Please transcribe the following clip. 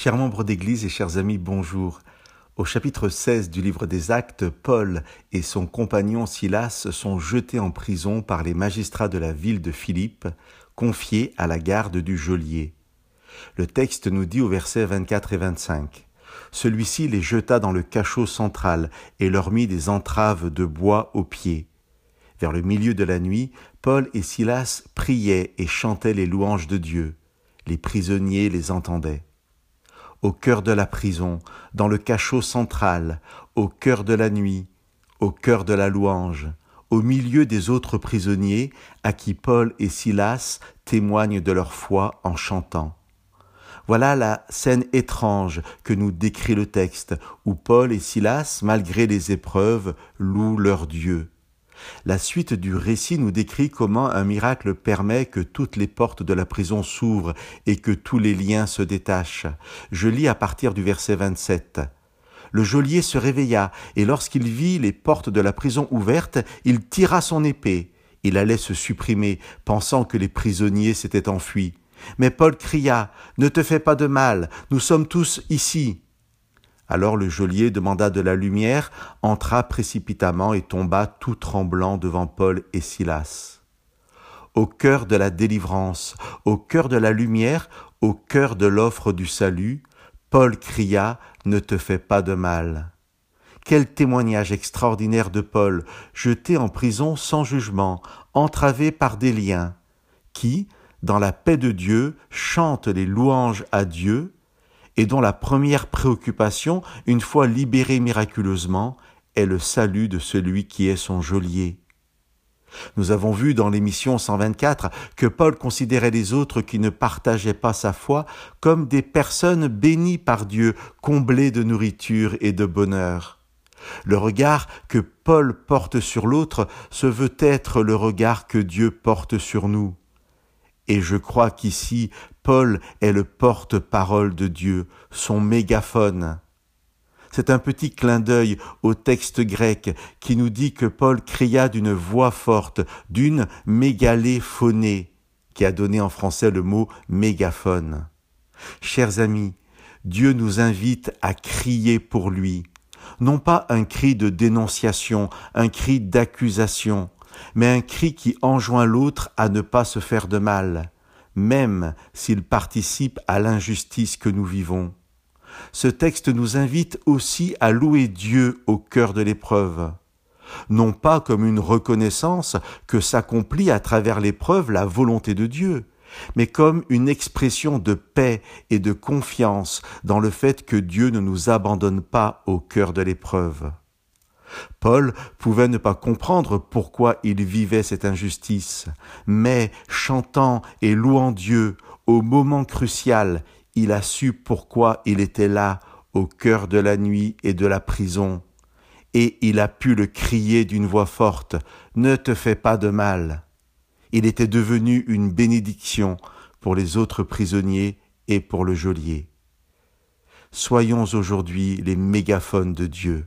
Chers membres d'Église et chers amis, bonjour. Au chapitre 16 du livre des Actes, Paul et son compagnon Silas sont jetés en prison par les magistrats de la ville de Philippe, confiés à la garde du geôlier. Le texte nous dit au verset 24 et 25. Celui-ci les jeta dans le cachot central et leur mit des entraves de bois aux pieds. Vers le milieu de la nuit, Paul et Silas priaient et chantaient les louanges de Dieu. Les prisonniers les entendaient au cœur de la prison, dans le cachot central, au cœur de la nuit, au cœur de la louange, au milieu des autres prisonniers à qui Paul et Silas témoignent de leur foi en chantant. Voilà la scène étrange que nous décrit le texte, où Paul et Silas, malgré les épreuves, louent leur Dieu. La suite du récit nous décrit comment un miracle permet que toutes les portes de la prison s'ouvrent et que tous les liens se détachent. Je lis à partir du verset 27. Le geôlier se réveilla, et lorsqu'il vit les portes de la prison ouvertes, il tira son épée. Il allait se supprimer, pensant que les prisonniers s'étaient enfuis. Mais Paul cria, Ne te fais pas de mal, nous sommes tous ici. Alors le geôlier demanda de la lumière, entra précipitamment et tomba tout tremblant devant Paul et Silas. Au cœur de la délivrance, au cœur de la lumière, au cœur de l'offre du salut, Paul cria Ne te fais pas de mal. Quel témoignage extraordinaire de Paul, jeté en prison sans jugement, entravé par des liens, qui, dans la paix de Dieu, chante les louanges à Dieu et dont la première préoccupation, une fois libéré miraculeusement, est le salut de celui qui est son geôlier. Nous avons vu dans l'émission 124 que Paul considérait les autres qui ne partageaient pas sa foi comme des personnes bénies par Dieu, comblées de nourriture et de bonheur. Le regard que Paul porte sur l'autre se veut être le regard que Dieu porte sur nous. Et je crois qu'ici, Paul est le porte-parole de Dieu, son mégaphone. C'est un petit clin d'œil au texte grec qui nous dit que Paul cria d'une voix forte, d'une mégaléphonée, qui a donné en français le mot mégaphone. Chers amis, Dieu nous invite à crier pour lui, non pas un cri de dénonciation, un cri d'accusation, mais un cri qui enjoint l'autre à ne pas se faire de mal, même s'il participe à l'injustice que nous vivons. Ce texte nous invite aussi à louer Dieu au cœur de l'épreuve, non pas comme une reconnaissance que s'accomplit à travers l'épreuve la volonté de Dieu, mais comme une expression de paix et de confiance dans le fait que Dieu ne nous abandonne pas au cœur de l'épreuve. Paul pouvait ne pas comprendre pourquoi il vivait cette injustice, mais chantant et louant Dieu au moment crucial, il a su pourquoi il était là au cœur de la nuit et de la prison, et il a pu le crier d'une voix forte, Ne te fais pas de mal. Il était devenu une bénédiction pour les autres prisonniers et pour le geôlier. Soyons aujourd'hui les mégaphones de Dieu.